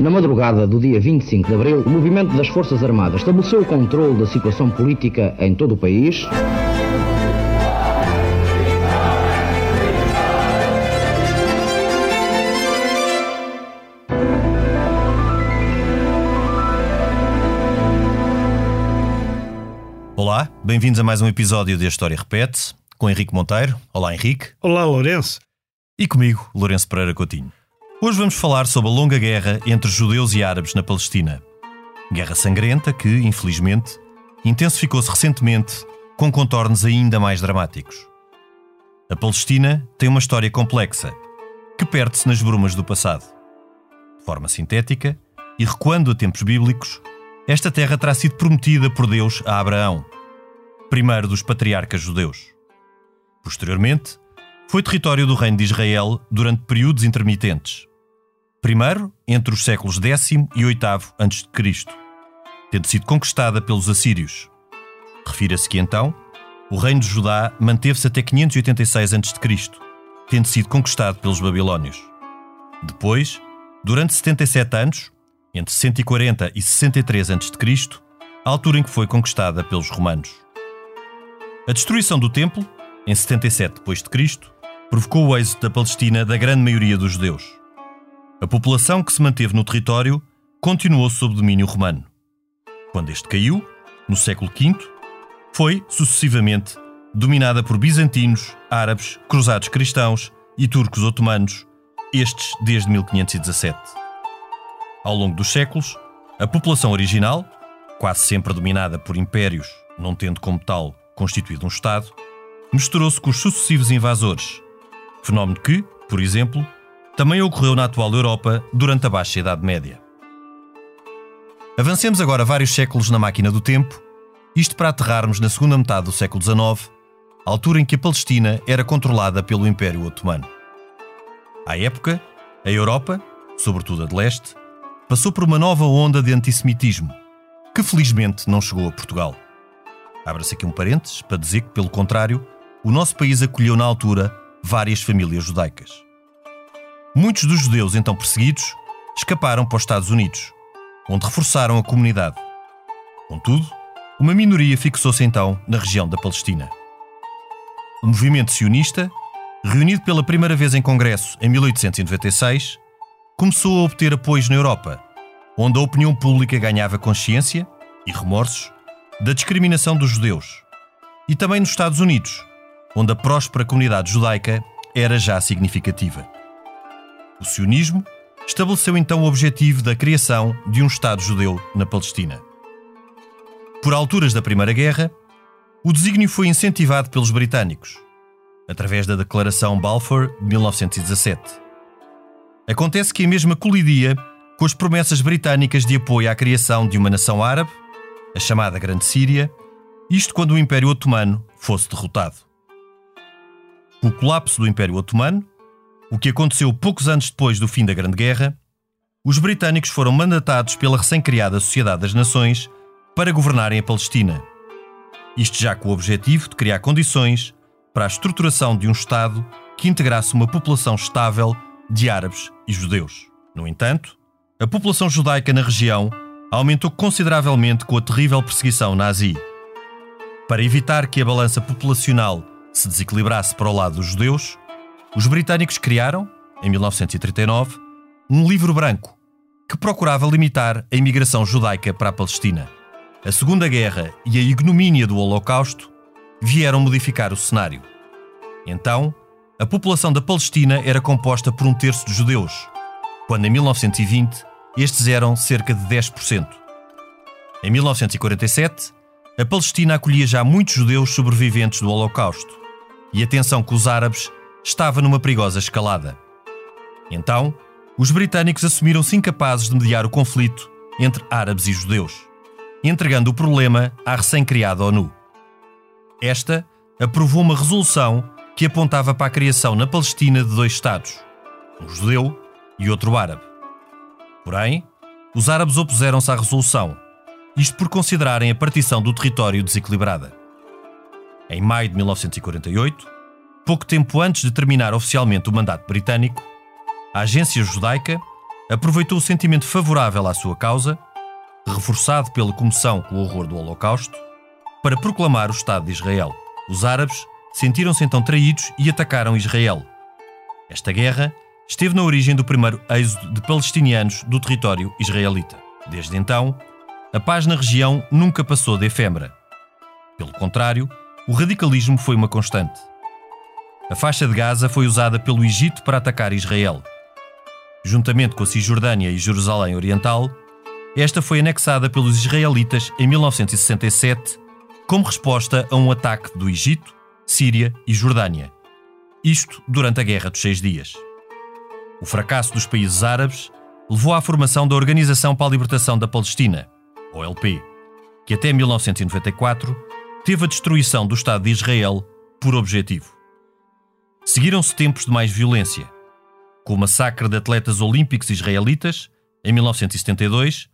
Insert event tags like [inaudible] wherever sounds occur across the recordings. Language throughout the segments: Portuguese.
Na madrugada do dia 25 de abril, o movimento das Forças Armadas estabeleceu o controle da situação política em todo o país. Olá, bem-vindos a mais um episódio de A História Repete, com Henrique Monteiro. Olá, Henrique. Olá, Lourenço. E comigo, Lourenço Pereira Coutinho. Hoje vamos falar sobre a longa guerra entre judeus e árabes na Palestina. Guerra sangrenta que, infelizmente, intensificou-se recentemente com contornos ainda mais dramáticos. A Palestina tem uma história complexa que perde-se nas brumas do passado. De forma sintética e recuando a tempos bíblicos, esta terra terá sido prometida por Deus a Abraão, primeiro dos patriarcas judeus. Posteriormente, foi território do Reino de Israel durante períodos intermitentes. Primeiro, entre os séculos X e VIII a.C., tendo sido conquistada pelos assírios. Refira-se que então, o reino de Judá manteve-se até 586 a.C., tendo sido conquistado pelos babilônios. Depois, durante 77 anos, entre 140 e 63 a.C., a altura em que foi conquistada pelos romanos. A destruição do templo, em 77 d.C., provocou o êxito da Palestina da grande maioria dos judeus. A população que se manteve no território continuou sob domínio romano. Quando este caiu, no século V, foi, sucessivamente, dominada por bizantinos, árabes, cruzados cristãos e turcos otomanos, estes desde 1517. Ao longo dos séculos, a população original, quase sempre dominada por impérios, não tendo como tal constituído um Estado, misturou-se com os sucessivos invasores, fenómeno que, por exemplo, também ocorreu na atual Europa durante a Baixa Idade Média. Avancemos agora vários séculos na máquina do tempo, isto para aterrarmos na segunda metade do século XIX, altura em que a Palestina era controlada pelo Império Otomano. À época, a Europa, sobretudo a de leste, passou por uma nova onda de antissemitismo, que felizmente não chegou a Portugal. Abra-se aqui um parênteses para dizer que, pelo contrário, o nosso país acolheu na altura várias famílias judaicas. Muitos dos judeus então perseguidos escaparam para os Estados Unidos, onde reforçaram a comunidade. Contudo, uma minoria fixou-se então na região da Palestina. O movimento sionista, reunido pela primeira vez em Congresso em 1896, começou a obter apoios na Europa, onde a opinião pública ganhava consciência e remorsos da discriminação dos judeus, e também nos Estados Unidos, onde a próspera comunidade judaica era já significativa. O sionismo estabeleceu então o objetivo da criação de um Estado judeu na Palestina. Por alturas da Primeira Guerra, o desígnio foi incentivado pelos britânicos, através da Declaração Balfour de 1917. Acontece que a mesma colidia com as promessas britânicas de apoio à criação de uma nação árabe, a chamada Grande Síria, isto quando o Império Otomano fosse derrotado. O colapso do Império Otomano o que aconteceu poucos anos depois do fim da Grande Guerra, os britânicos foram mandatados pela recém-criada Sociedade das Nações para governarem a Palestina. Isto já com o objetivo de criar condições para a estruturação de um Estado que integrasse uma população estável de árabes e judeus. No entanto, a população judaica na região aumentou consideravelmente com a terrível perseguição nazi. Para evitar que a balança populacional se desequilibrasse para o lado dos judeus, os britânicos criaram, em 1939, um livro branco que procurava limitar a imigração judaica para a Palestina. A Segunda Guerra e a ignomínia do Holocausto vieram modificar o cenário. Então, a população da Palestina era composta por um terço de judeus, quando em 1920 estes eram cerca de 10%. Em 1947, a Palestina acolhia já muitos judeus sobreviventes do Holocausto, e a tensão com os árabes estava numa perigosa escalada. Então, os britânicos assumiram-se incapazes de mediar o conflito entre árabes e judeus, entregando o problema à recém-criada ONU. Esta aprovou uma resolução que apontava para a criação na Palestina de dois Estados, um judeu e outro árabe. Porém, os árabes opuseram-se à resolução, isto por considerarem a partição do território desequilibrada. Em maio de 1948, pouco tempo antes de terminar oficialmente o mandato britânico, a agência judaica aproveitou o sentimento favorável à sua causa, reforçado pela comoção com o horror do Holocausto, para proclamar o Estado de Israel. Os árabes sentiram-se então traídos e atacaram Israel. Esta guerra esteve na origem do primeiro êxodo de palestinianos do território israelita. Desde então, a paz na região nunca passou de efêmera. Pelo contrário, o radicalismo foi uma constante. A faixa de Gaza foi usada pelo Egito para atacar Israel. Juntamente com a Cisjordânia e Jerusalém Oriental, esta foi anexada pelos israelitas em 1967 como resposta a um ataque do Egito, Síria e Jordânia. Isto durante a Guerra dos Seis Dias. O fracasso dos países árabes levou à formação da Organização para a Libertação da Palestina, OLP, que até 1994 teve a destruição do Estado de Israel por objetivo. Seguiram-se tempos de mais violência, com o massacre de atletas olímpicos israelitas, em 1972,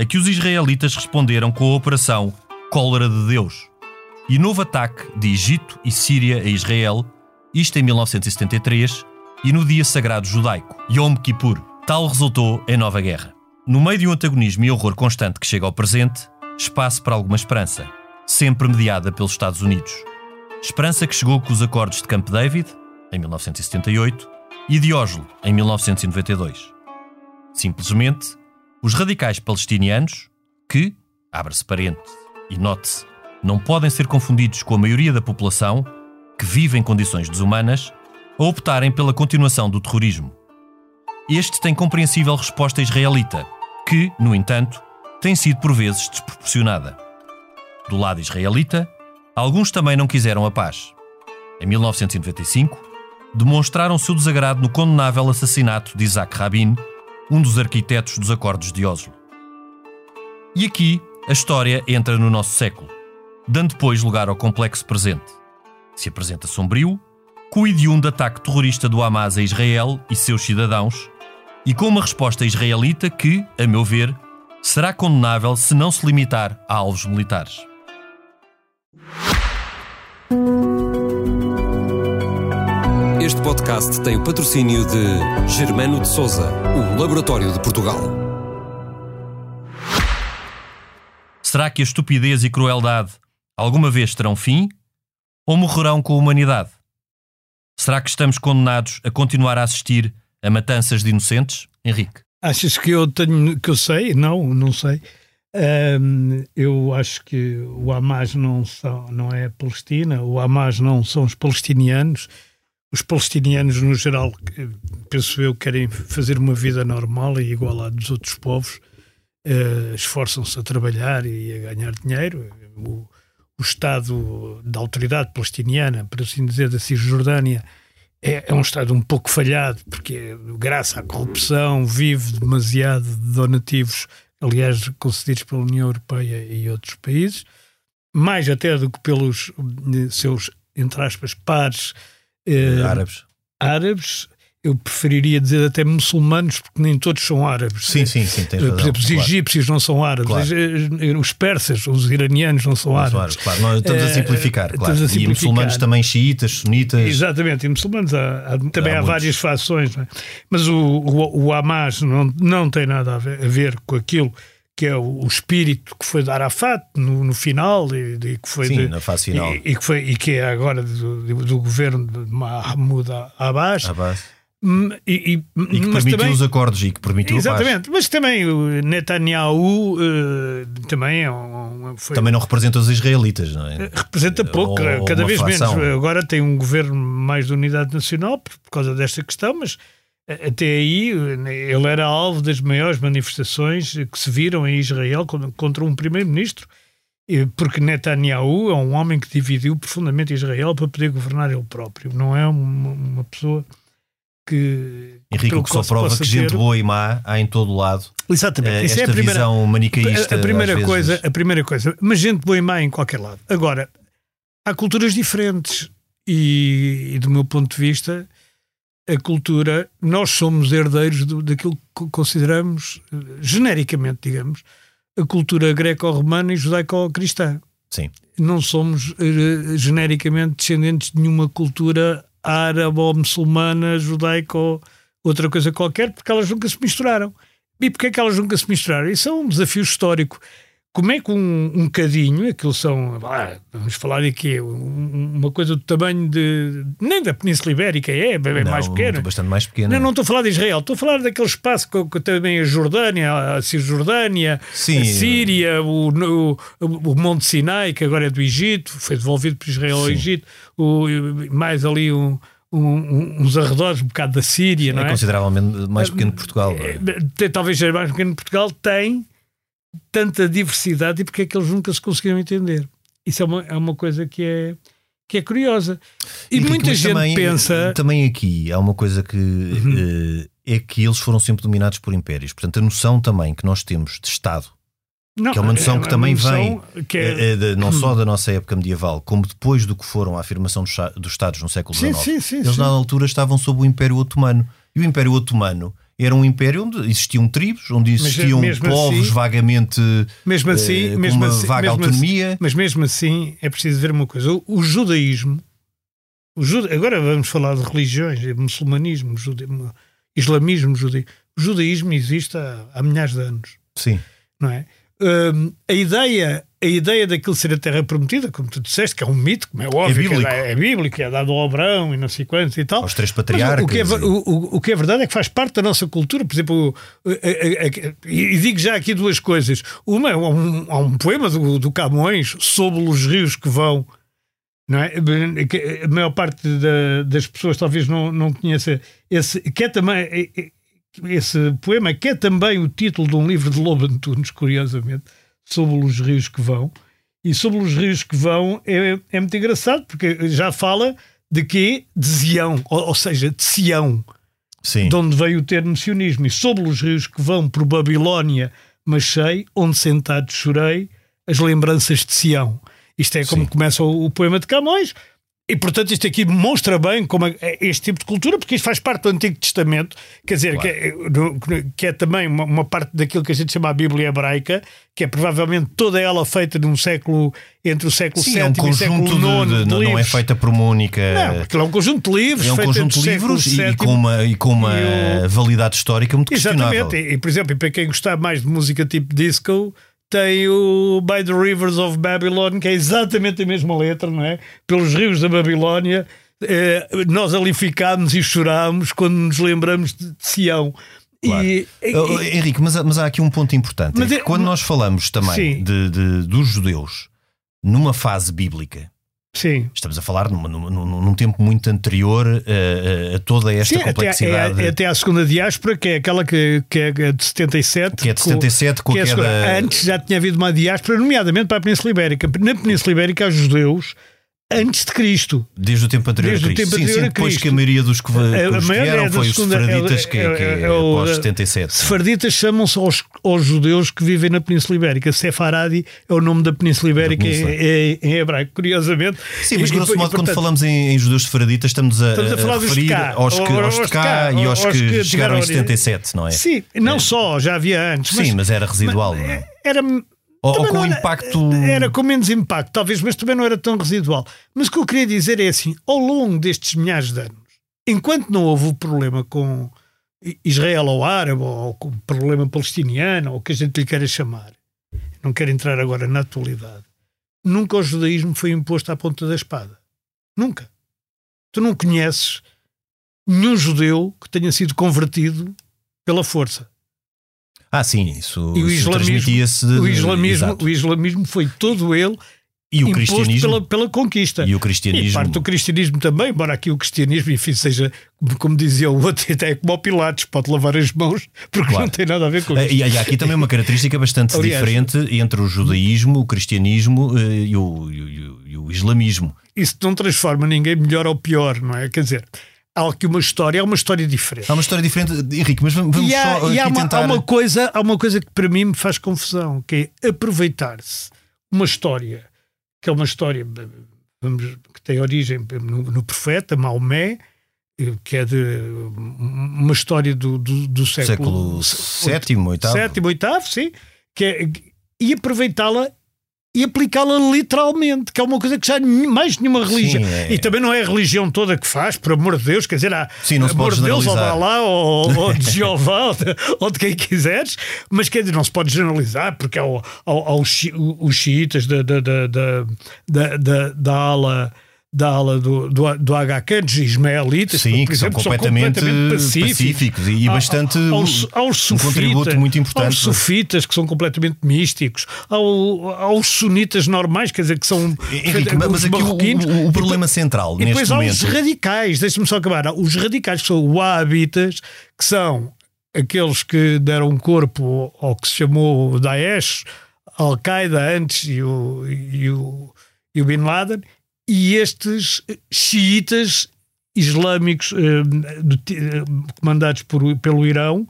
a que os israelitas responderam com a Operação Cólera de Deus. E novo ataque de Egito e Síria a Israel, isto em 1973, e no dia sagrado judaico, Yom Kippur. Tal resultou em nova guerra. No meio de um antagonismo e horror constante que chega ao presente, espaço para alguma esperança, sempre mediada pelos Estados Unidos. Esperança que chegou com os acordos de Camp David, em 1978, e de Oslo, em 1992. Simplesmente, os radicais palestinianos, que, abre-se parente, e note-se, não podem ser confundidos com a maioria da população que vive em condições desumanas, a optarem pela continuação do terrorismo. Este tem compreensível resposta israelita, que, no entanto, tem sido por vezes desproporcionada. Do lado israelita, alguns também não quiseram a paz. Em 1995, demonstraram seu desagrado no condenável assassinato de Isaac Rabin, um dos arquitetos dos Acordos de Oslo. E aqui a história entra no nosso século, dando depois lugar ao complexo presente. Se apresenta sombrio, com o hediondo ataque terrorista do Hamas a Israel e seus cidadãos, e com uma resposta israelita que, a meu ver, será condenável se não se limitar a alvos militares. Podcast tem o patrocínio de Germano de Souza, o Laboratório de Portugal. Será que a estupidez e crueldade alguma vez terão fim ou morrerão com a humanidade? Será que estamos condenados a continuar a assistir a matanças de inocentes? Henrique. Achas que eu tenho que eu sei? Não, não sei. Um, eu acho que o Hamas não, são, não é a Palestina, o Hamas não são os palestinianos. Os palestinianos, no geral, penso eu, querem fazer uma vida normal e igual à dos outros povos. Uh, Esforçam-se a trabalhar e a ganhar dinheiro. O, o Estado da autoridade palestiniana, por assim dizer, da Cisjordânia, é, é, um Estado um pouco falhado, porque, graças à corrupção, vive demasiado de donativos, aliás, concedidos pela União Europeia e outros países, mais até do que pelos eh, seus, entre aspas, pares eh, árabes. árabes eu preferiria dizer até muçulmanos, porque nem todos são árabes. Sim, sim, sim. Tens razão, Por exemplo, os claro. egípcios não são árabes, Claro. eh, os persas, os iranianos não são Não, árabes. claro. Nós estamos a Eh, simplificar, claro. a E simplificar. muçulmanos também xiitas, sunitas. Exatamente, e muçulmanos há, há- também Há há, várias fações, é? mas o, o, o Hamas não, não tem nada a ver, a ver com aquilo que é o, o espírito que foi de Arafat no, no final e, e que foi Sim, de- na fase final. e, e que foi e que é agora do, do- do governo de Mahmoud Abbas base. Hum, e, e- E que permitiu também, os acordos e que permitiu exatamente, mas também o Netanyahu eh, também é um, foi, Também não representa os israelitas, não é? representa pouco, Ou- ou cada uma vez menos. Agora tem um governo mais de unidade nacional por, por causa desta questão, mas eh, até aí ele era alvo das maiores manifestações que se viram em Israel con- contra um primeiro-ministro, porque Netanyahu é um homem que dividiu profundamente Israel para poder governar ele próprio. Não é uma, uma pessoa que. Henrique, que só prova que gente ter- boa e má há em todo o lado. Exatamente. Eh, Isso é Esta a primeira, visão manicaísta. a, primeira coisa, a primeira coisa, mas gente boa e má em qualquer lado. Agora, há culturas diferentes e, e do meu ponto de vista, a cultura, nós somos herdeiros do, daquilo que co- consideramos, genericamente, digamos, a cultura greco-romana e judaico-cristã. Sim. Não somos eh, genericamente descendentes de nenhuma cultura árabe ou muçulmana, judaico outra coisa qualquer, porque elas nunca se misturaram. E porquê é que elas nunca se misturaram? Isso é um desafio histórico. Como é que um, um cadinho, aquilo são, ah, vamos falar de quê? Um, uma coisa do tamanho de. nem da Península Ibérica, é, é Não, mais pequeno. Bastante mais pequeno. Não, não estou a falar de Israel, estou a falar daquele espaço que, que também a Jordânia, a Cisjordânia, Sim. a Síria, o, o, o Monte Sinai, que agora é do Egito, foi devolvido por Israel ao Sim. Egito, o, mais ali um, um- uns arredores, um bocado da Síria, não É é? consideravelmente mais pequeno que Portugal. não é? Tem- talvez seja mais pequeno que Portugal, tem tanta diversidade e porque é que eles nunca se conseguiram entender. Isso é uma, é uma coisa que é, que é curiosa. E Henrique, muita gente também, pensa. Uhum. Também aqui há uma coisa que eh, é que eles foram sempre dominados por impérios. Portanto, a noção também que nós temos de Estado, Não, que é uma noção que também noção que é- eh, eh, de- não só da nossa época medieval, como depois do que foram a afirmação dos, dos Estados no século Sim, XIX, sim, sim, eles na altura estavam sob o Império Otomano. E o Império Otomano era um império onde existiam tribos, onde existiam mesmo povos assim- vagamente Mesmo assim, eh, com mesmo uma assim, vaga mesmo autonomia. Assim, mas mesmo assim é preciso ver uma coisa: o, o judaísmo, o juda- agora vamos falar de religiões, muçulmanismo, jude- islamismo, judaísmo. O judaísmo existe há, há milhares de anos, Sim. não é? Hum, a ideia a ideia daquilo ser a terra prometida, como tu disseste, que é um mito, como é óbvio, bíblico. que é, é bíblico, é dado ao Abraão e não sei quantos e tal. Aos três patriarcas. o, que é, o, o- o que é verdade é que faz parte da nossa cultura. Por exemplo, e digo já aqui duas coisas. Uma, há um, há um poema do, do Camões sobre os rios que vão. Não é? A maior parte da- das pessoas talvez não, não conheça esse, que é também esse poema, que é também o título de um livro de Lobo Antunes, curiosamente, sobre os rios que vão. E sobre os rios que vão é, é muito engraçado, porque já fala de quê? De Zião, ou, ou seja, de Sião, Sim. de onde veio o termo sionismo. E sobre os rios que vão por Babilónia, mas sei, onde sentado chorei, as lembranças de Sião. Isto é como Sim. começa o, o poema de Camões. E, portanto, isto aqui mostra bem como é é este tipo de cultura, porque isto faz parte do Antigo Testamento, quer dizer, que, é, que é também uma, uma parte daquilo que a gente chama a Bíblia hebraica, que é provavelmente toda ela feita num século, entre o século Sim, VII é um e o século IX. de- de não, não é feita por uma única. Não, aquilo é um conjunto de livros. é um conjunto de livros e, e com uma, e com uma validade histórica muito questionável. Exatamente, e, por exemplo, para quem gostar mais de música tipo disco, tem o By the Rivers of Babylon, que é exatamente a mesma letra, não é? Pelos rios da Babilónia, eh, nós ali ficámos e chorámos quando nos lembramos de, de Sião. Claro. E, e- Oh, Henrique, mas, há- mas há aqui um ponto importante. É é- quando nós falamos também de, de- dos judeus numa fase bíblica, sim. estamos a falar num, num- num- num tempo muito anterior a, a- a toda esta Sim, até, complexidade. é, é até à segunda diáspora, que é aquela que, que é de 77. Que é de com- 77, com a que é a queda-. Antes já tinha havido uma diáspora, nomeadamente para a Península Ibérica. Na Península Ibérica há judeus antes de Cristo. Desde o tempo anterior Desde a Cristo. tempo sim, anterior sim, a depois que a maioria dos que, A- que a vieram é foi os é- sefaraditas, que, é- que é- é, é após 77. sim. Sefarditas chamam-se aos, aos judeus que vivem na Península Ibérica. Sefaradi é o nome da Península Ibérica Península. em, em- em hebraico, curiosamente. Sim, mas E- grosso e, modo, quando portanto, falamos em, em judeus sefaraditas, estamos a, Estamos a falar de referir cá, aos, que, aos de cá e aos, aos que, que chegaram em tiveram- 77, não é? Sim, não só, já havia antes. Sim, mas era residual, não é? Era, Ou, também com era- impacto. Era com menos impacto, talvez, mas também não era tão residual. Mas o que eu queria dizer é assim: ao longo destes milhares de anos, enquanto não houve o problema com Israel ou árabe, ou com o problema palestiniano, ou o que a gente lhe queira chamar, não quero entrar agora na atualidade, nunca o judaísmo foi imposto à ponta da espada. Nunca. Tu não conheces nenhum judeu que tenha sido convertido pela força. Ah, sim, isso, E o islamismo- transmitia-se. de- O islamismo, exato. o islamismo foi todo ele E o cristianismo. pela, pela conquista. E o E cristianismo. parte do cristianismo também, embora aqui o cristianismo, enfim, seja, como dizia o outro, [laughs] até como o Pilatos, pode lavar as mãos, porque Claro. não tem nada a ver com Eh, isso. E há aqui também uma característica bastante [laughs] Aliás- diferente entre o judaísmo, o cristianismo eh, e o, e o- e o- e islamismo. Isso não transforma ninguém melhor ou pior, não é? Quer dizer, há aqui uma história, é uma história diferente. Há uma história diferente, Henrique, mas vamos, vamos E há, só e há aqui uma, tentar. há uma coisa, há uma coisa que para mim me faz confusão, que é aproveitar-se uma história que é uma história vamos, que tem origem no, no profeta Maomé, eh, que é de uma história do, do, do século, século oitavo. sétimo, oitavo, sim, que é, e aproveitá-la e aplicá-la literalmente, que é uma coisa que já mais nenhuma religião. Sim, é. E também não é a religião toda que faz, por amor de Deus, quer dizer, há Sim, amor de Deus ou de. Alá ou, ou de [laughs] Jeová ou de, ou de quem quiseres, mas quer dizer, não se pode generalizar, porque há, há, há os, os xiitas da, da, da, da, da, da, da ala. Da ala do, do, do HK, dos ismaelitas, Sim, por que são exemplo, completamente pacíficos e Há- bastante há- aos, aos um contributo sufitas- muito importante. Aos sufitas, que são completamente místicos, ao, aos sunitas normais, quer dizer, que são Henrique, os mas aqui o, o- problema central E depois neste há os momento. radicais, deixa-me só acabar. Os radicais que são wahhabitas, que são aqueles que deram corpo ao que se chamou Daesh, Al-Qaeda antes e o, e, o, e o Bin Laden, e estes xiitas islâmicos eh, ti- eh, comandados por, pelo Irão,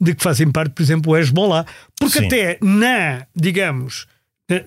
de que fazem parte, por exemplo, o Hezbollah. Porque Sim. até na, digamos, eh,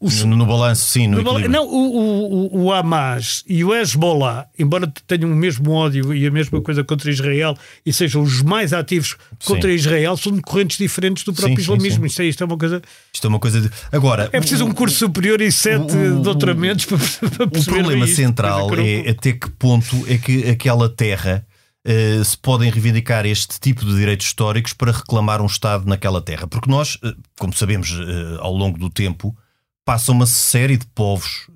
o, No, no balanço, sim, no no. Não, o, o, o- o Hamas e o Hezbollah, embora tenham o mesmo ódio e a mesma coisa contra Israel e sejam os mais ativos contra Sim. Israel, são de correntes diferentes do próprio Sim, sim, islamismo. sim. Isto, é, isto é uma coisa. Isto é uma coisa de. Agora, É preciso o- um curso superior e sete o- o- doutoramentos para, para O perceber problema isto. central é até que ponto é que aquela terra eh, se podem reivindicar este tipo de direitos históricos para reclamar um Estado naquela terra. Porque nós, eh, como sabemos eh, ao longo do tempo, passa uma série de povos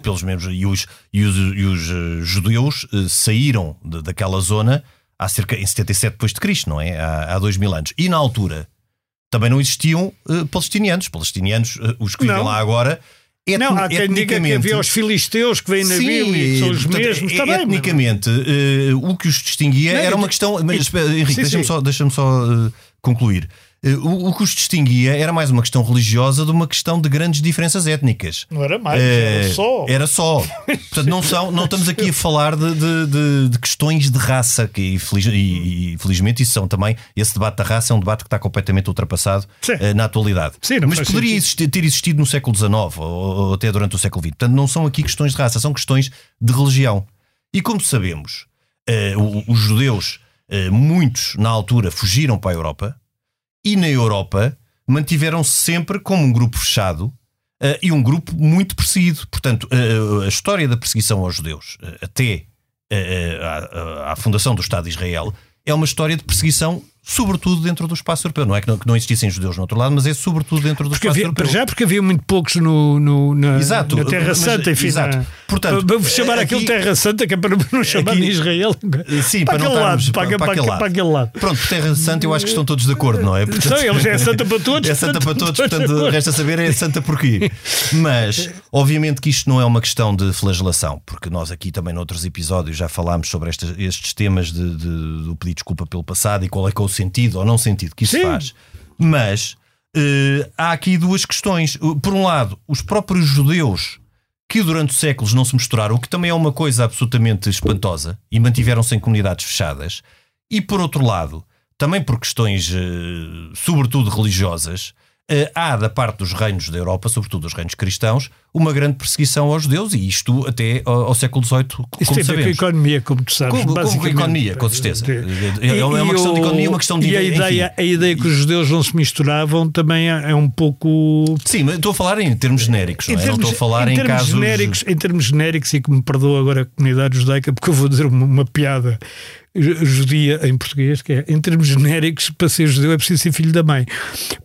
pelos membros e os, e os, e os, judeus saíram de- daquela zona há cerca em 77 depois de Cristo, não é? Há, há dois mil anos. E na altura também não existiam palestinianos. Palestinianos, os que vivem lá agora, Não, há quem diga que havia os filisteus que vêm na Bíblia e que são os portanto, mesmos. bem, mas- etnicamente, eh, o que os distinguia Não, era uma questão. Mas, Henrique, Sim, deixa-me sim. só, deixa só eh, concluir. Eh, o, o que os distinguia era mais uma questão religiosa de uma questão de grandes diferenças étnicas. Não era mais, Eh, era só. Era só. Portanto, não, são, não estamos aqui a falar de, de- de- de questões de raça, que infeliz- e, e, felizmente isso são também. Esse debate da raça é um debate que está completamente ultrapassado eh, na atualidade. Sim, não Mas poderia existir- ter existido no século XIX ou, ou até durante o século XX. Portanto, não são aqui questões de raça, são questões de religião. E como sabemos, o- os judeus, eh, muitos na altura, fugiram para a Europa e na Europa mantiveram-se sempre como um grupo fechado eh, e um grupo muito perseguido. Portanto, eh, a história da perseguição aos judeus eh, até à, à fundação do Estado de Israel é uma história de perseguição, sobretudo dentro do espaço europeu. Não é que não, que não existissem judeus no outro lado, mas é sobretudo dentro do Porque espaço havia, europeu. já, porque havia muito poucos no, no- na, Exato, na Terra mas- Santa, enfim. exato. na- Portanto, vamos chamar aqui- aquilo Terra Santa, que é para não chamar aqui- de Israel. Sim, para, para, aquele lado, para, para, para, aquele lado. para aquele lado. Pronto, Terra Santa, eu acho que estão todos de acordo, não é? São eles, é santa para [laughs] todos. É santa para todos, portanto, resta saber é santa porquê. Mas, obviamente, que isto não é uma questão de flagelação, porque nós aqui também, noutros episódios, já falámos sobre estes, estes temas de, de- do pedir desculpa pelo passado e qual é que é o sentido ou não sentido que isso Sim. faz. Mas eh, há aqui duas questões. Por um lado, os próprios judeus que durante séculos não se misturaram, o que também é uma coisa absolutamente espantosa, e mantiveram-se em comunidades fechadas. E por outro lado, também por questões, eh, sobretudo religiosas, há da parte dos reinos da Europa, sobretudo dos reinos cristãos, uma grande perseguição aos judeus, e isto até ao, ao século XVIII, como Isso tem ver com a sabemos. economia, como tu sabes. Com- com a basicamente. economia, com certeza. E- É uma e questão de o- economia, uma questão de- E a enfim. ideia, a ideia que os judeus não se misturavam também é é um pouco. Sim, mas estou a falar em termos genéricos, não é? não estou a falar em em, termos casos. genéricos, em termos genéricos, e que me perdoa agora a comunidade judaica, porque eu vou dizer uma, uma piada judia em português, que é em termos genéricos, para ser judeu é preciso ser filho da mãe.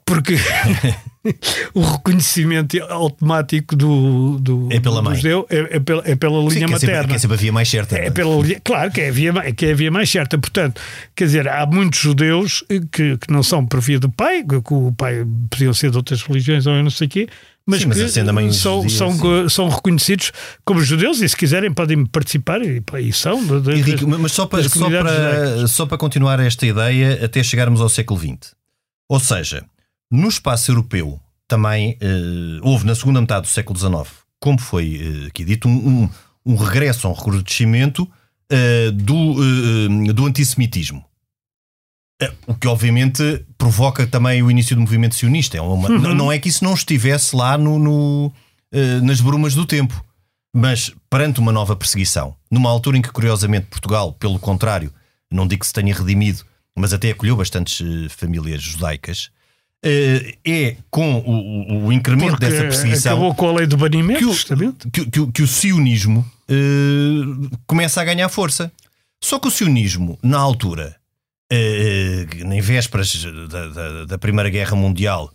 Porque [laughs] o reconhecimento automático do, do, É pela mãe. judeu é, é pela, é pela Sim, linha que é sempre- materna. que é sempre a via mais certa. É é? pela claro que é, a via, que é a via mais certa. Portanto, quer dizer, há muitos judeus que, que não são por via do pai, que, que o pai podiam ser de outras religiões ou eu não sei o quê, mas, Sim, mas que são, judia, são, sim. co- são reconhecidos como judeus e se quiserem podem participar e, e são. de- das- mas só para, só, para, só para continuar esta ideia até chegarmos ao século XX. Ou seja, no espaço europeu também eh, houve na segunda metade do século XIX, como foi eh, aqui dito, um, um, um regresso, um recrudescimento eh, do, do antissemitismo. Eh, O que obviamente provoca também o início do movimento sionista. É uma- Uhum. não- é que isso não estivesse lá no, no, eh, nas brumas do tempo, mas perante uma nova perseguição, numa altura em que, curiosamente, Portugal, pelo contrário, não digo que se tenha redimido, mas até acolheu bastantes eh, famílias judaicas, Uh, é com o, o incremento Porque dessa perseguição. Acabou com a lei do banimento, que o, justamente. Que, que, que o sionismo uh, começa a ganhar força. Só que o sionismo, na altura, em vésperas da, da, da, Primeira Guerra Mundial,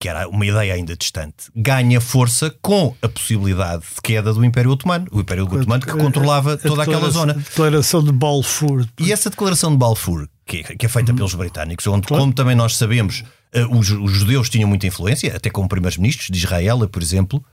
que era uma ideia ainda distante, ganha força com a possibilidade de queda do Império Otomano. O Império Otomano que controlava toda aquela zona. Declaração de Balfour. E essa declaração de Balfour, que, que é feita pelos britânicos, onde, claro. como também nós sabemos, uh, os, os, judeus tinham muita influência, até como primeiros-ministros de Israel, por exemplo.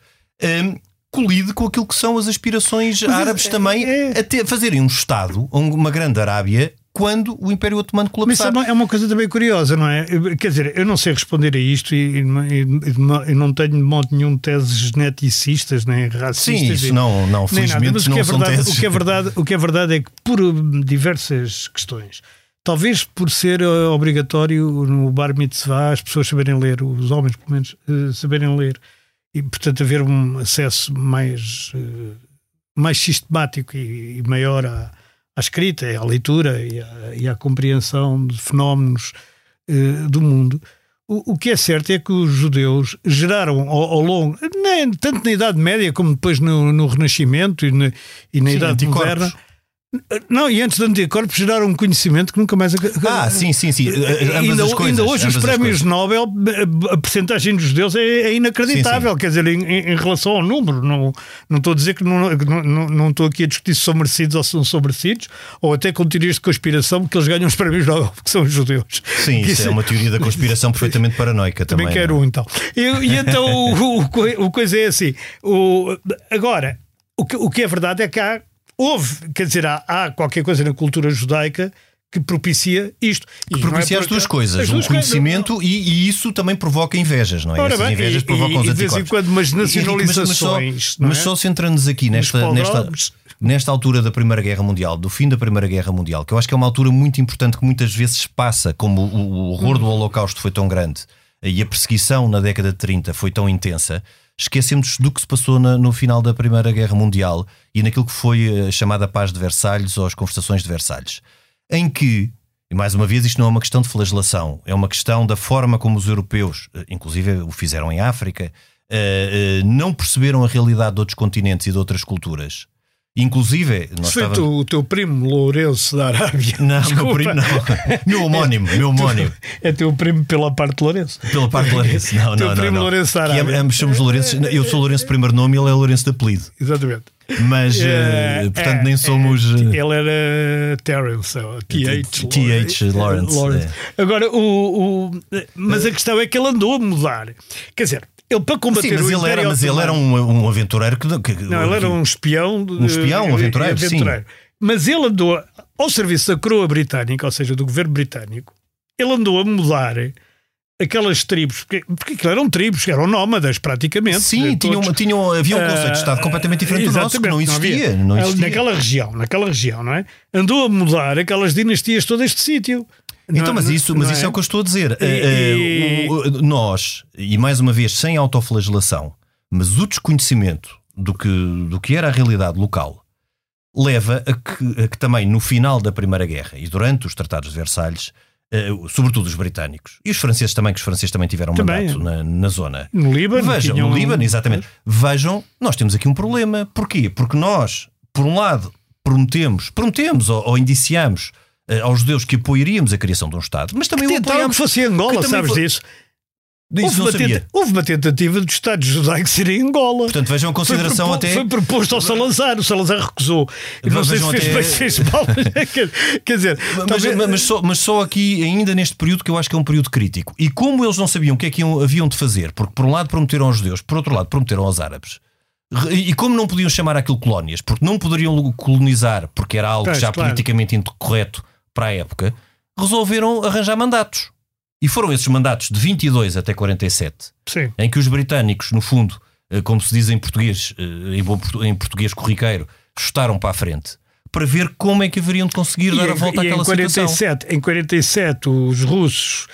Colide com aquilo que são as aspirações Mas árabes é, também é... a ter, fazerem um Estado, uma grande Arábia, quando o Império Otomano colapsar. Mas é uma coisa também curiosa, não é? Quer dizer, eu não sei responder a isto e, e, e não tenho de modo nenhum teses geneticistas nem racistas. Sim, isso não, não felizmente Mas não o que é são verdade, teses. O que, é verdade, o que é verdade é que por diversas questões, talvez por ser eh, obrigatório no bar mitzvah as pessoas saberem ler, os homens pelo menos eh, saberem ler, e portanto haver um acesso mais, eh, mais sistemático e maior à à escrita, à leitura e à, e à compreensão de fenómenos uh, do mundo. O, o, que é certo é que os judeus geraram ao, ao longo, nem, tanto na Idade Média como depois no, no Renascimento e na, e na Sim, Idade. Moderna, não, e antes do anticorpos geraram um conhecimento que nunca mais. Ah, sim, sim, sim. Ambas ainda, as coisas, ainda hoje, os prémios Nobel, a percentagem dos judeus é, é inacreditável. Sim, sim. Quer dizer, em, em, relação ao número, não, não estou a dizer que não, não, não estou aqui a discutir se são merecidos ou se não são merecidos, ou até com teorias de conspiração, porque eles ganham os prémios Nobel porque são judeus. Sim, isso, isso é uma teoria da conspiração perfeitamente paranoica também. Também quero um, então. E, e então o, o, o, coisa é assim. O, agora, o que, o que é verdade é que há houve, quer dizer, há, há qualquer coisa na cultura judaica que propicia isto. Que propicia é as duas coisas, o conhecimento não. E, e, isso também provoca invejas, não é? Ora Essas bem, invejas e, provocam e, os de vez em quando umas nacionalizações. Mas, só, mas só centrando-nos aqui nesta, nesta, nesta altura da Primeira Guerra Mundial, do fim da Primeira Guerra Mundial, que eu acho que é uma altura muito importante que muitas vezes passa, como o, o horror hum. do Holocausto foi tão grande e a perseguição na década de 30 foi tão intensa esquecemos do que se passou na, no final da Primeira Guerra Mundial e naquilo que foi a eh, chamada Paz de Versalhes ou as Conversações de Versalhes, em que, e mais uma vez, isto não é uma questão de flagelação, é uma questão da forma como os europeus, eh, inclusive o fizeram em África, eh, não perceberam a realidade de outros continentes e de outras culturas Inclusive, nós Foi estávamos... o teu primo Lourenço da Arábia. Não, Desculpa. meu primo não. Meu homónimo, meu homónimo. É teu primo pela parte de Lourenço. Pela parte de Lourenço, [laughs] não, não, primo não. Lourenço da Arábia. Que ambos somos Lourenço. Eu sou Lourenço de primeiro nome e ele é Lourenço de apelido. Exatamente. Mas, é, portanto, é, nem somos. É, ele era Terence, T.H. T.H. Lawrence. Lawrence. É. Agora, o, o, mas a questão é que ele andou a mudar. Quer dizer, ele para combater Sim, mas o ele era, mas ele era um, um aventureiro que, que, Não, ele era um espião. Um espião, um aventureiro, aventureiro. sim. Mas ele andou ao serviço da coroa britânica, ou seja, do governo britânico, ele andou a mudar aquelas tribos, porque, porque aquilo eram tribos, eram nómadas praticamente. Sim, tinham, tinham, havia um conceito de Estado completamente diferente do nosso, que não existia, não, não existia. Naquela região, naquela região, não é? Andou a mudar aquelas dinastias todas de sítio. Então, mas isso, mas isso é? é? o que eu estou a dizer. E... Uh, uh, nós, e mais uma vez, sem autoflagelação, mas o desconhecimento do que, do que era a realidade local leva a que, a que também no final da Primeira Guerra e durante os Tratados de Versalhes, uh, sobretudo os britânicos e os franceses também, que os franceses também tiveram também. mandato na, na zona. No Líbano. Vejam, no Líbano, exatamente. Vejam, nós temos aqui um problema. Porquê? Porque nós, por um lado, prometemos, prometemos ou, ou indiciamos aos judeus que apoiaríamos a criação de um Estado, mas também que o apoiamos. que fosse Angola, sabes foi... disso? Houve uma, tenta, houve uma, tentativa do Estado judaico ser em Angola. Portanto, vejam a consideração foi até. Foi proposto ao Salazar, o Salazar recusou. E não sei se fez até... bem, fez mal. quer dizer, [laughs] mas, talvez... mas, só, mas só aqui, ainda neste período, que eu acho que é um período crítico. E como eles não sabiam o que é que haviam de fazer, porque por um lado prometeram aos judeus, por outro lado prometeram aos árabes. E como não podiam chamar aquilo colónias, porque não poderiam colonizar, porque era algo pois, já claro. politicamente incorreto para a época, resolveram arranjar mandatos. E foram esses mandatos de 22 até 47, Sim. em que os britânicos, no fundo, eh, como se diz em português, eh, em português corriqueiro, chutaram para a frente para ver como é que haveriam de conseguir e dar a volta àquela em 47, situação. Em 47, os russos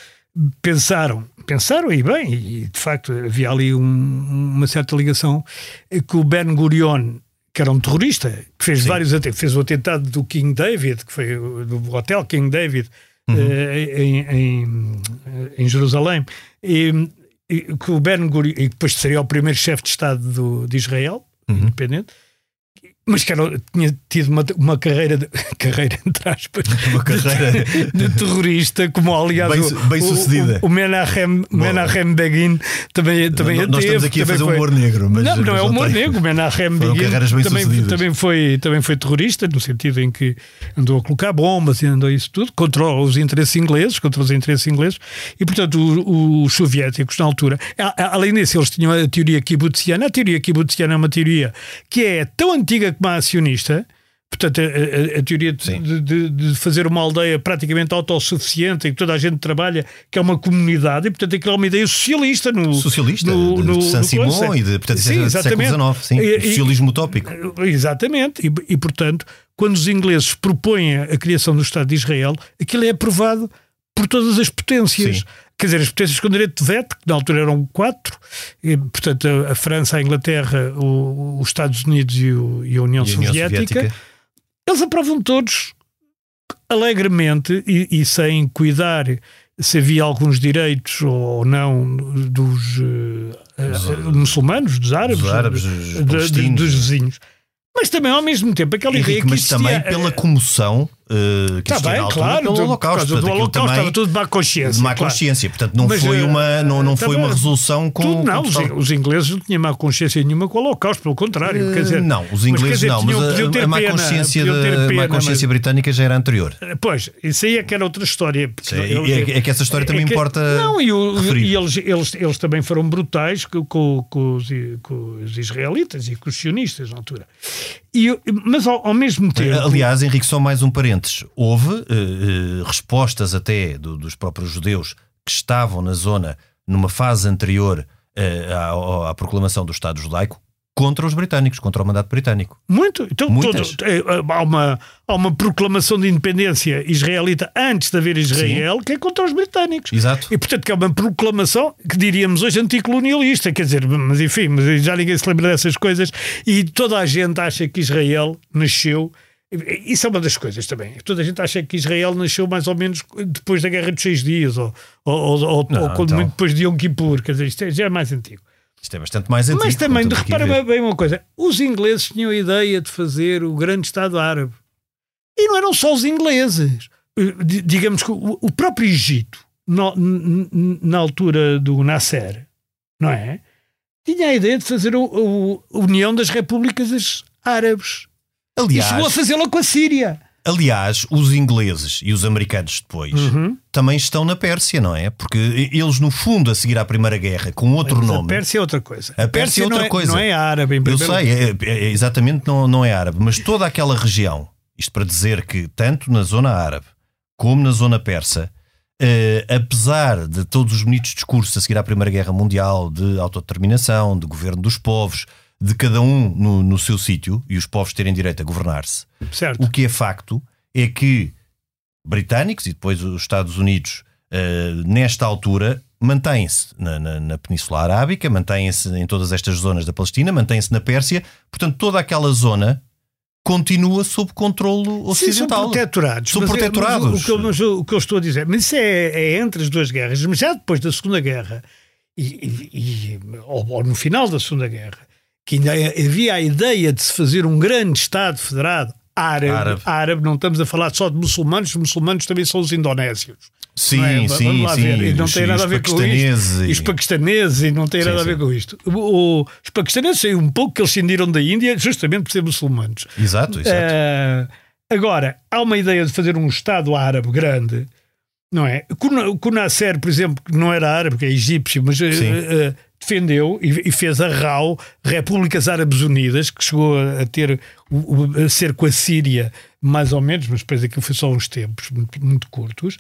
pensaram, pensaram e bem, e de facto havia ali um, uma certa ligação, eh, que o Ben Gurion, que era um terrorista, que fez Sim. vários fez o atentado do King David, que foi do hotel King David, uhum. em, em, em, Jerusalém. E, e, que o Ben Gurion, e depois seria o primeiro chefe de Estado do, de Israel, uhum. independente, mas que era, tinha tido uma, uma carreira, de, [laughs] carreira entre aspas, [laughs] uma carreira de, de terrorista, como aliás bem, o, bem sucedida. O, o Menachem, Menachem Begin também, também não, Nós estamos aqui a fazer foi, humor negro. Mas, não, não é humor tem, negro. O Menachem Begin também, também, foi, também foi terrorista, no sentido em que andou a colocar bombas e andou isso tudo, contra os interesses ingleses, contra os interesses ingleses, e portanto os, os soviéticos na altura, além disso, eles tinham a teoria kibutziana. A teoria kibutziana é uma teoria que é tão antiga como acionista, portanto, a, a, a teoria de, de, de, fazer uma aldeia praticamente autossuficiente em que toda a gente trabalha, que é uma comunidade, e portanto aquilo é uma ideia socialista no. Socialista, no, de, no, de Saint-Simon e de, portanto, sim, é século XIX, sim, e, socialismo utópico. Exatamente, e, e portanto, quando os ingleses propõem a criação do Estado de Israel, aquilo é aprovado por todas as potências. Sim quer dizer, as potências com direito de veto, que na altura eram quatro, e, portanto, a, a, França, a Inglaterra, o, os Estados Unidos e, o, e a União, e a União Soviética, Soviética, eles aprovam todos alegremente e, e, sem cuidar se havia alguns direitos ou não dos uh, uh, muçulmanos, dos árabes, dos, árabes, dos, dos vizinhos. Mas também, ao mesmo tempo, aquela Henrique, ideia que Mas também pela comoção uh, que está bem, na claro, pelo Holocausto. do Holocausto estava tudo de má consciência. De má claro. consciência, portanto não Mas, foi uh, uma, não, não foi uma resolução com. Tudo não, com os, os, ingleses não tinham má consciência nenhuma com o Holocausto, pelo contrário. Uh, quer dizer, não, os ingleses mas, não, dizer, mas tinham, a, a, má consciência, pena, de, má consciência mas... britânica já era anterior. Pois, isso aí é que era outra história. Sim, é, é, que essa história também é que, importa. Não, e, o, e eles, eles, eles também foram brutais com, com, com, os, com os israelitas e com os sionistas na altura. E, mas ao, ao, mesmo tempo. Aliás, Henrique, só mais um parênteses. Houve uh, uh, respostas até do, dos próprios judeus que estavam na zona numa fase anterior uh, à, à, proclamação do Estado judaico contra os britânicos, contra o mandato britânico. Muito. Então, todo, é, há, uma, há uma proclamação de independência israelita antes de haver Israel Sim. que é contra os britânicos. Exato. E portanto que é uma proclamação que diríamos hoje anticolonialista, quer dizer, mas enfim, mas já ninguém se lembra dessas coisas e toda a gente acha que Israel nasceu isso é uma das coisas também. Toda a gente acha que Israel nasceu mais ou menos depois da Guerra dos Seis Dias, ou, ou, ou, Não, ou quando então... muito depois de Yom Kippur. Quer dizer, isto é, já é mais antigo. Isto é bastante mais antigo. Mas também, repara bem uma coisa: os ingleses tinham a ideia de fazer o grande Estado árabe. E não eram só os ingleses. Digamos que o próprio Egito, na altura do Nasser, não é? Tinha a ideia de fazer a União das Repúblicas Árabes. Aliás, e chegou a fazê-la com a Síria. Aliás, os ingleses e os americanos depois uhum. também estão na Pérsia, não é? Porque eles, no fundo, a seguir à Primeira Guerra, com outro Mas nome. A Pérsia é outra coisa. A, Pérsia, Pérsia, é outra não é, coisa. Não é árabe, em Eu sei, é, é, é, exatamente não, não é árabe. Mas toda aquela região, isto para dizer que, tanto na zona árabe como na zona persa, eh, apesar de todos os bonitos discursos a seguir à Primeira Guerra Mundial de autodeterminação, de governo dos povos, de cada um no, no seu sítio e os povos terem direito a governar-se. O que é facto é que britânicos e depois os Estados Unidos, uh, nesta altura, mantêm-se na, na, na, Península Arábica, mantêm-se em todas estas zonas da Palestina, mantêm-se na Pérsia, portanto, toda aquela zona continua sob controle ocidental. Sim, são protetorados. São protetorados. Mas, o, que eu, mas o, que eu, estou a dizer, mas isso é, é, entre as duas guerras, mas já depois da Segunda Guerra, e, e, e ou, ou no final da Segunda Guerra, que ainda havia a ideia de se fazer um grande Estado federado árabe, árabe. árabe não estamos a falar só de muçulmanos, os muçulmanos também são os indonésios. Sim, é? sim, sim. E não tem nada a ver com isto. E os paquistaneses, e não tem sim, nada a ver sim. com isto. O, os paquistaneses sei um pouco que eles cindiram da Índia justamente por ser muçulmanos. Exato, exato. Uh, agora, há uma ideia de fazer um Estado árabe grande, não é? O Nasser, por exemplo, não era árabe, que é egípcio, mas uh, uh, defendeu e, fez a RAU, Repúblicas Árabes Unidas, que chegou a, ter a ser com a Síria, mais ou menos, mas depois aquilo foi só uns tempos muito, muito curtos.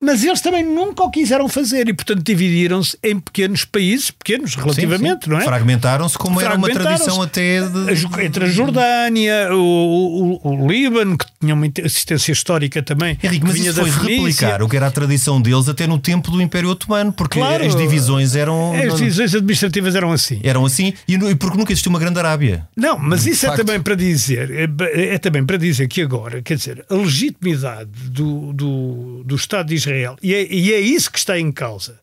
Mas eles também nunca o quiseram fazer e, portanto, dividiram-se em pequenos países, pequenos relativamente, sim, sim. não é? Fragmentaram-se, como era uma tradição até de... Entre a Jordânia, o, o, o, Líbano, que tinha uma assistência histórica também. Henrique, mas isso foi replicar o que era a tradição deles até no tempo do Império Otomano, porque claro, as divisões eram. As divisões administrativas eram assim. Eram assim, e porque nunca existiu uma grande Arábia. Não, mas isso é também para dizer, é, é, também para dizer que agora, quer dizer, a legitimidade do, do do, do Estado de Israel, e é, e é isso que está em causa,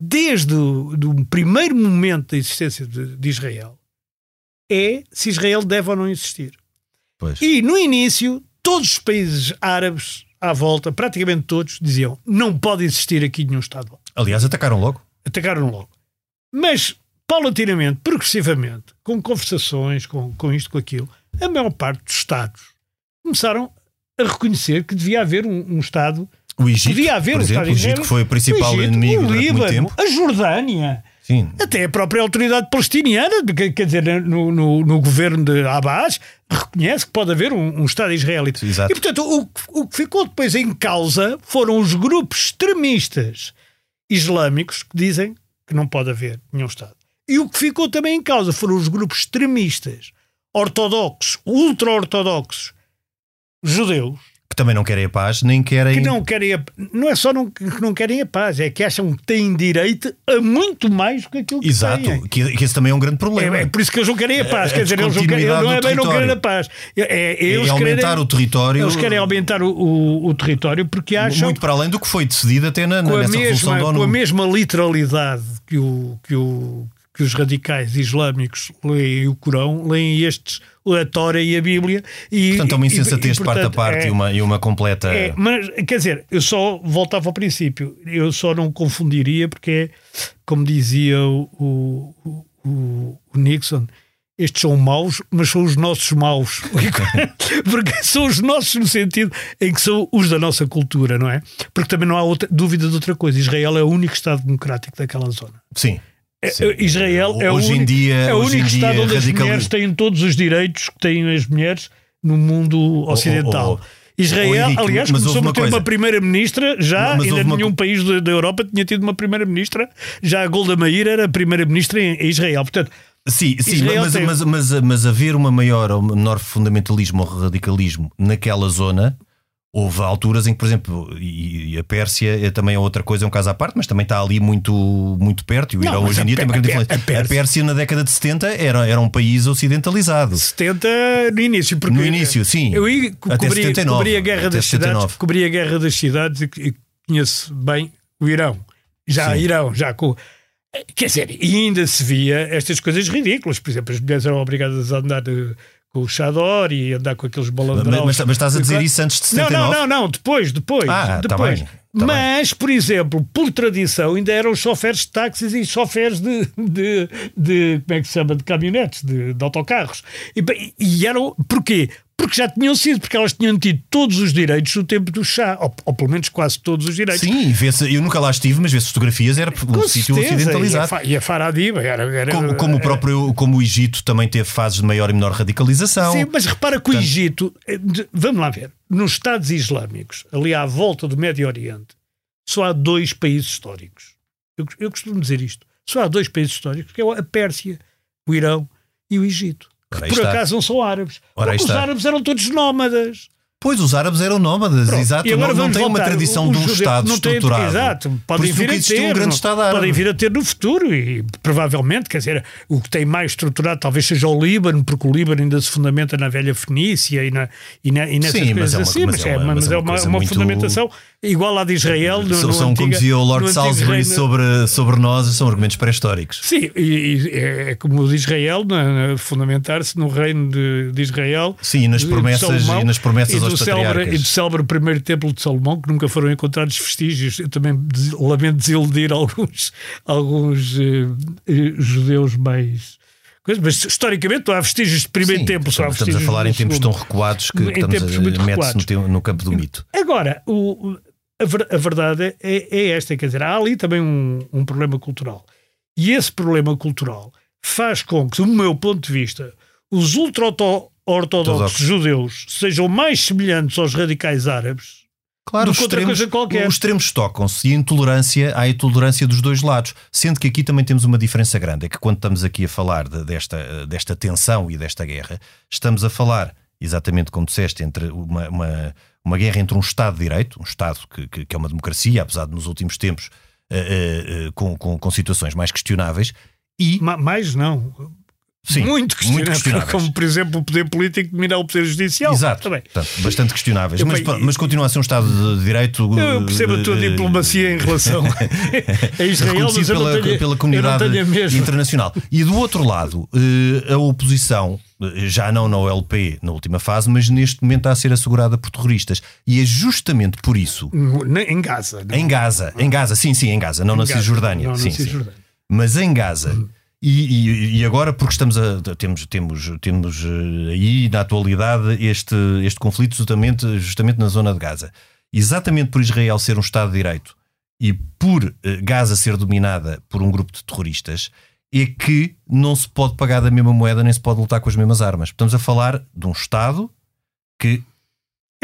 desde o do primeiro momento da existência de, de Israel, é se Israel deve ou não existir. Pois. E no início, todos os países árabes à volta, praticamente todos, diziam não pode existir aqui nenhum Estado. Aliás, atacaram logo. Atacaram logo. Mas, paulatinamente, progressivamente, com conversações, com, com isto, com aquilo, a maior parte dos Estados começaram a reconhecer que devia haver um, um Estado. O Egito, devia haver por exemplo, o Egito que foi o principal o Egito, inimigo o Líbano, a Jordânia. Sim. Até a própria autoridade palestiniana, quer dizer, no, no, no governo de Abbas, reconhece que pode haver um, um Estado israelita. Exato. E, portanto, o, o que ficou depois em causa foram os grupos extremistas islâmicos que dizem que não pode haver nenhum Estado. E o que ficou também em causa foram os grupos extremistas, ortodoxos, ultra-ortodoxos, judeus, Que também não querem a paz, nem querem. que não querem a, não é só não, que não querem a paz, é que acham que têm direito a muito mais do que aquilo que Exato, têm. que, que esse também é um grande problema. É, é por isso que eles não querem a paz. A- a Quer dizer, eles não, querem, não é bem não território. a paz. É, é, eles aumentar querem, o território- Eles querem aumentar o, o, o território porque acham Muito para além do que foi decidido até na, com, a nessa resolução mesma, da ONU. com a mesma literalidade que, o, que, o, que os radicais islâmicos leem o Corão, leem estes, a Tora e a Bíblia. E, Portanto, é uma insensatez de parte a parte é- e, uma, e uma completa. é, mas, quer dizer, eu só voltava ao princípio, eu só não confundiria, porque é, como dizia o, o, o- o Nixon, estes são maus, mas são os nossos maus. [laughs] [laughs] porque são os nossos no sentido em que são os da nossa cultura, não é? Porque também não há outra, dúvida de outra coisa. Israel é o único Estado democrático daquela zona. Sim. Sim. É, Israel é o Hoje em único, dia- é o único Estado onde as mulheres têm todos os direitos que têm as mulheres no mundo ocidental. oh, oh. Israel, Oh, Henrique, aliás, começou a uma ter coisa. uma primeira-ministra, já Mas ainda uma nenhum co- país da Europa tinha tido uma primeira-ministra, já a Golda Meir era a primeira-ministra em Israel. Portanto, Sim, sim Israel mas, tem- mas, mas, mas haver uma maior ou menor fundamentalismo ou radicalismo naquela zona, houve alturas em que, por exemplo, e, e a Pérsia é também outra coisa, é um caso à parte, mas também está ali muito, muito perto. E o Irão hoje em dia tem uma grande a Pé- influência. a Pérsia- A Pérsia, na década de 70, era, era um país ocidentalizado. 70 no início. Porque No início, sim. Eu ia, Até cobri, 79, cobri a guerra das cidades, 79. cobri a guerra das cidades e, conheço bem o Irão. Já Sim. Irão, já com. Quer dizer, ainda se via estas coisas ridículas. Por exemplo, as mulheres eram obrigadas a andar eh, com o chador e andar com aqueles balandrões. mas- mas estás a dizer isso antes de Não, 79? não, não, não, depois, depois. Ah, tá depois. bem, tá Mas, por exemplo, por tradição, ainda eram chofés de táxis e chofés de, de, de- como é que se chama, de caminhonetes, de, de autocarros. E, bem, e eram, porquê? Porque já tinham sido, porque elas tinham tido todos os direitos no tempo do chá, ou, ou pelo menos quase todos os direitos. Sim, vê-se- eu nunca lá estive, mas vê-se fotografias, era um Com sítio certeza. ocidentalizado. E a, e a Faradiba era, era- Como, como o próprio como o Egito também teve fases de maior e menor radicalização. Sim, mas repara que o Egito, eh, vamos lá ver, nos Estados Islâmicos, ali à volta do Médio Oriente, só há dois países históricos. Eu, eu costumo dizer isto. Só há dois países históricos, que é a Pérsia, o Irão e o Egito. Que Ora, por está. acaso não são árabes. Ora, Porque os está. árabes eram todos nómadas. Pois os árabes eram nómadas, Pronto. exato. E agora não, não tem uma tradição de um Estado não têm- estruturado. Exato, podem vir a ter. um grande não- Estado árabe. podem vir a ter no futuro e provavelmente, quer dizer, o que tem mais estruturado talvez seja o Líbano, porque o Líbano ainda se fundamenta na velha Fenícia e, na, e, na, e nessas Sim, mas coisas é uma- assim, mas mas é é, uma- mas é uma, coisa uma muito- fundamentação igual à de Israel. No, São, no são como antiga- dizia o Lord Salisbury reino- sobre, sobre nós, são argumentos pré-históricos. Sim, e, e é, é como o de Israel, fundamentar-se no reino de, de Israel. Sim, e nas promessas- Salomão, e nas promessas e aos patriarcas. E do célebre primeiro templo de Salomão, que nunca foram encontrados vestígios. Eu também des- lamento desiludir alguns, [laughs] alguns eh, eh, judeus mais. Mas historicamente não há vestígios de primeiro Sim, templo, só há estamos, estamos a falar em tempos tão recuados que Em estamos a mete-se no, no campo do mito. Agora, o- a, ver- a verdade é, é esta, quer dizer, há ali também um, um problema cultural. E esse problema cultural faz com que, do meu ponto de vista, os ultra-ortodoxos Ortodoxos. judeus sejam mais semelhantes aos radicais árabes Claro, os extremos, os extremos tocam-se e a intolerância, há a intolerância dos dois lados. Sendo que aqui também temos uma diferença grande: é que quando estamos aqui a falar de- desta, desta tensão e desta guerra, estamos a falar, exatamente como disseste, entre uma, uma, uma guerra entre um Estado de Direito, um Estado que, que, que é uma democracia, apesar de nos últimos tempos eh, eh, com, com, com situações mais questionáveis, e Ma- Mais não. Sim, muito muito questionáveis, questionáveis. como por exemplo o poder político dominar o poder judicial. Exato. Também. Portanto, bastante questionáveis. Eu Mas, bem- mas continua a ser um Estado de Direito. Eu percebo a tua diplomacia em relação [laughs] a Israel, mas pela, tenho, pela comunidade internacional. E do outro lado, a oposição, já não na OLP na última fase, mas neste momento está a ser assegurada por terroristas. E é justamente por isso, Na- Em Gaza. não? em Gaza, em Gaza, sim, sim, em Gaza, não Em na Gaza, Cisjordânia. não na sim, sim. Cisjordânia. Mas em Gaza. E, e- e agora, porque estamos a, temos, temos, temos eh, aí na atualidade este, este conflito justamente, justamente na zona de Gaza. Exatamente por Israel ser um Estado de Direito e por eh, Gaza ser dominada por um grupo de terroristas, é que não se pode pagar da mesma moeda nem se pode lutar com as mesmas armas. Estamos a falar de um Estado que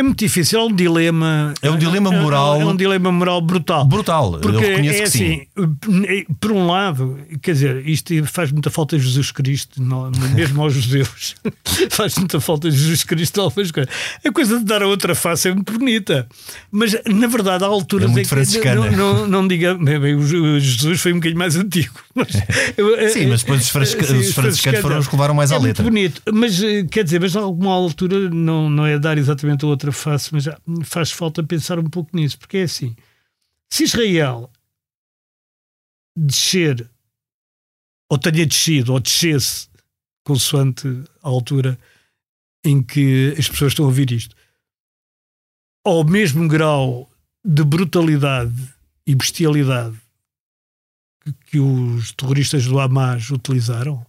É muito difícil, é um dilema. É um dilema moral- É, um dilema moral brutal. brutal. Eu Porque reconheço é que sim. assim, por um lado, quer dizer, isto faz muita falta a Jesus Cristo, não- mesmo aos judeus. [laughs] faz muita falta a Jesus Cristo algumas coisas. A coisa de dar a outra face é muito bonita. Mas, na verdade, há alturas É muito franciscana. Não, não, não diga. bem, Jesus foi um bocadinho mais antigo. [laughs] Mas, eu- Sim, mas depois os francisca- Sim, os franciscanos foram os que levaram mais é à muito letra. bonito, mas eh, quer dizer, mas a alguma altura não, não é dar exatamente a outra face, mas faz falta pensar um pouco nisso, porque é assim: se Israel descer, ou tenha descido, ou descesse, consoante a altura em que as pessoas estão a ouvir isto, ao mesmo grau de brutalidade e bestialidade que, que os terroristas do Hamas utilizaram,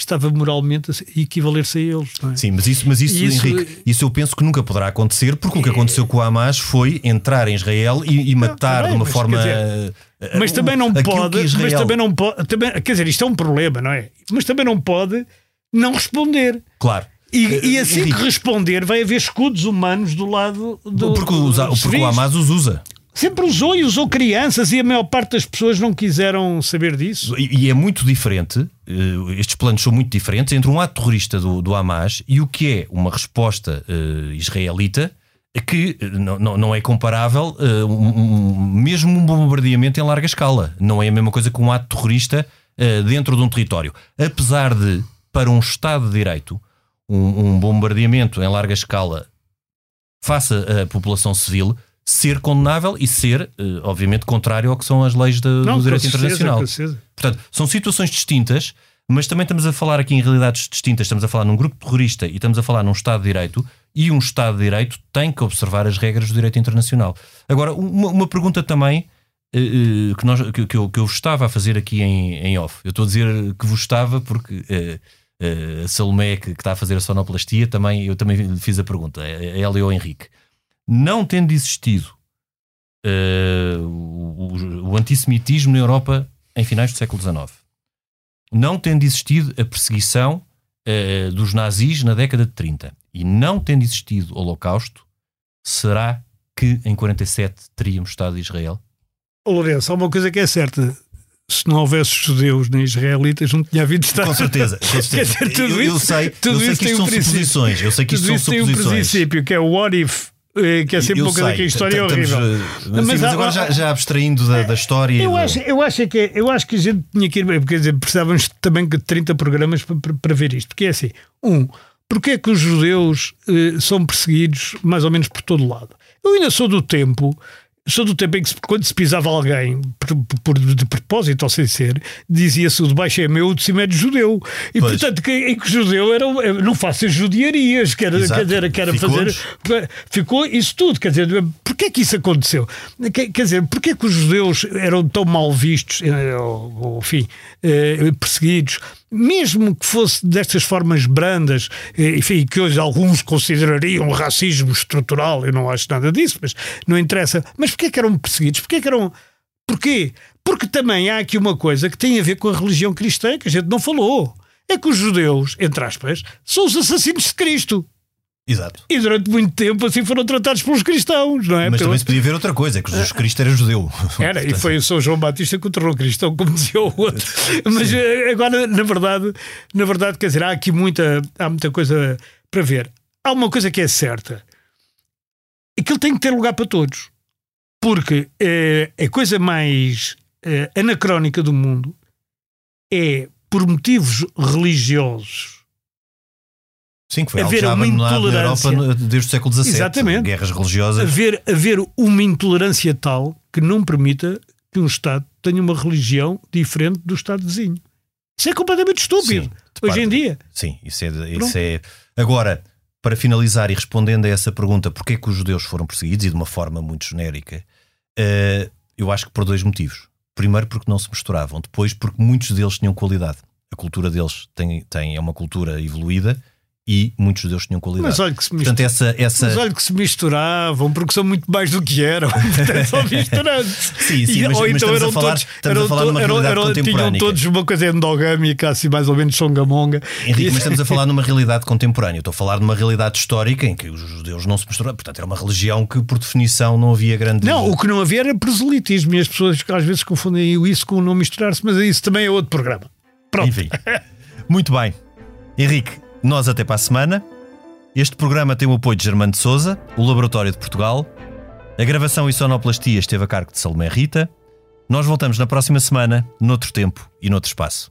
estava moralmente a equivaler-se a eles. Não é? Sim, mas isso, mas isso, isso- Henrique, isso eu penso que nunca poderá acontecer, porque o que aconteceu com o Hamas foi entrar em Israel e, e matar tá bem, de uma forma. quer eh, Mas também não pode, Israel- mas também não pode, também, quer dizer, isto é um problema, não é? Mas também não pode não responder. Claro. E, Eh, e assim que responder, vai haver escudos humanos do lado do. porque, usa- porque o. Hamas os usa. Sempre usou e usou crianças e a maior parte das pessoas não quiseram saber disso. E, e é muito diferente, eh, estes planos são muito diferentes entre um ato terrorista do, do Hamas e o que é uma resposta eh, israelita que eh, não, não, não é comparável, eh, um- um- mesmo um bombardeamento em larga escala. Não é a mesma coisa que um ato terrorista dentro de um território. Apesar de, para um Estado de Direito, um, um bombardeamento em larga escala face à população civil ser condenável e ser, eh, obviamente, contrário ao que são as leis de- Não, do direito certeza, internacional. Portanto, são situações distintas, mas também estamos a falar aqui em realidades distintas. Estamos a falar num grupo terrorista e estamos a falar num Estado de Direito, e um Estado de Direito tem que observar as regras do direito internacional. Agora, uma, uma pergunta também eh, eh, que, nós, que, que eu, que eu vos estava a fazer aqui em, em off. Eu estou a dizer que vos estava porque eh, a Salomé, que, que está a fazer a sonoplastia, também, eu também fiz a pergunta, a ela e ao Henrique. Não tendo existido eh, o, o- antissemitismo na Europa em finais do século XIX, não tendo existido a perseguição eh, dos nazis na década de 30 e não tendo existido o Holocausto, será que em 47 teríamos Estado de Israel? Ô, Lourenço, há uma coisa que é certa. Se não houvesse judeus nem israelitas, não tinha havido Estado. Com certeza, com [laughs] certeza. Quer dizer, tudo eu, eu isso- sei, tudo eu sei que isto um são princípio. suposições. Eu sei que isto são tem um suposições. princípio que é o what if, que é sempre Eu uma coisa sei, que a história é horrível. eh, Mas, agora já, já abstraindo da, da história. Eu do- acho, eu, acho é que, é- eu acho que a gente tinha que ir. Quer dizer, precisávamos também de 30 programas para, para- para ver isto. Porque é assim: um, porque é que os judeus eh, são perseguidos mais ou menos por todo lado? Eu ainda sou do tempo. Sou do tempo em que quando se pisava alguém por, por- de propósito ou sem ser, dizia-se o de baixo é meu, o de cima é de judeu. E Pois. portanto, que, em que judeu era, um- não faça judiarias, que era, Exato. quer dizer, que era fazer ficou isso tudo. Quer dizer, porquê é que isso aconteceu? Quer, dizer, porquê é que os judeus eram tão mal vistos, eh, ou, ou, enfim, eh, perseguidos, mesmo que fosse destas formas brandas, eh, enfim, que hoje alguns considerariam racismo estrutural, eu não acho nada disso, mas não interessa. Mas porquê que eram perseguidos? Porquê que eram. Porquê? Porque também há aqui uma coisa que tem a ver com a religião cristã que a gente não falou. É que os judeus, entre aspas, são os assassinos de Cristo. Exato. E durante muito tempo assim foram tratados pelos cristãos, não é? Mas Pelo- também se podia ver outra coisa, é que Jesus Cristo era judeu. Era, e foi o São João Batista que o tornou cristão, como dizia o outro. Mas eh, agora, na verdade, na verdade, quer dizer, há aqui muita, há muita coisa para ver. Há uma coisa que é certa. Aquilo tem que ter lugar para todos. Porque eh, a coisa mais eh, anacrónica do mundo é por motivos religiosos Sim, que foi haver algo já uma abandonado na Europa intolerância. desde o século XVII. Exatamente. Guerras religiosas. haver, haver uma intolerância tal que não permita que um Estado tenha uma religião diferente do Estado vizinho. Isso é completamente estúpido. Sim, hoje parte. em dia. Sim, isso é, isso é. Agora, para finalizar e respondendo a essa pergunta, porquê que os judeus foram perseguidos e de uma forma muito genérica, eh, eu acho que por dois motivos. Primeiro, porque não se misturavam. Depois, porque muitos deles tinham qualidade. A cultura deles tem, tem, é uma cultura evoluída e muitos judeus tinham qualidade. Mas olha que se Portanto, essa. essa... Mas olha que se misturavam, porque são muito mais do que eram. [laughs] Portanto, são misturantes. Sim, sim, E- mas- ou mas então eram falar- todos, eram to- eram- eram- Tinham todos uma coisa endogâmica, assim mais ou menos songamonga. Henrique, E- mas estamos a falar [laughs] numa realidade contemporânea. Eu estou a falar numa realidade histórica em que os judeus não se misturavam. Portanto, era uma religião que, por definição, não havia grande. Não, o que não havia era proselitismo e as pessoas que às vezes confundem isso com o não misturar-se, mas isso também é outro programa. Pronto. Enfim. Muito bem. Henrique, nós até para a semana. Este programa tem o apoio de Germano de Souza, o Laboratório de Portugal. A gravação e sonoplastia esteve a cargo de Salomé Rita. Nós voltamos na próxima semana, noutro tempo e noutro espaço.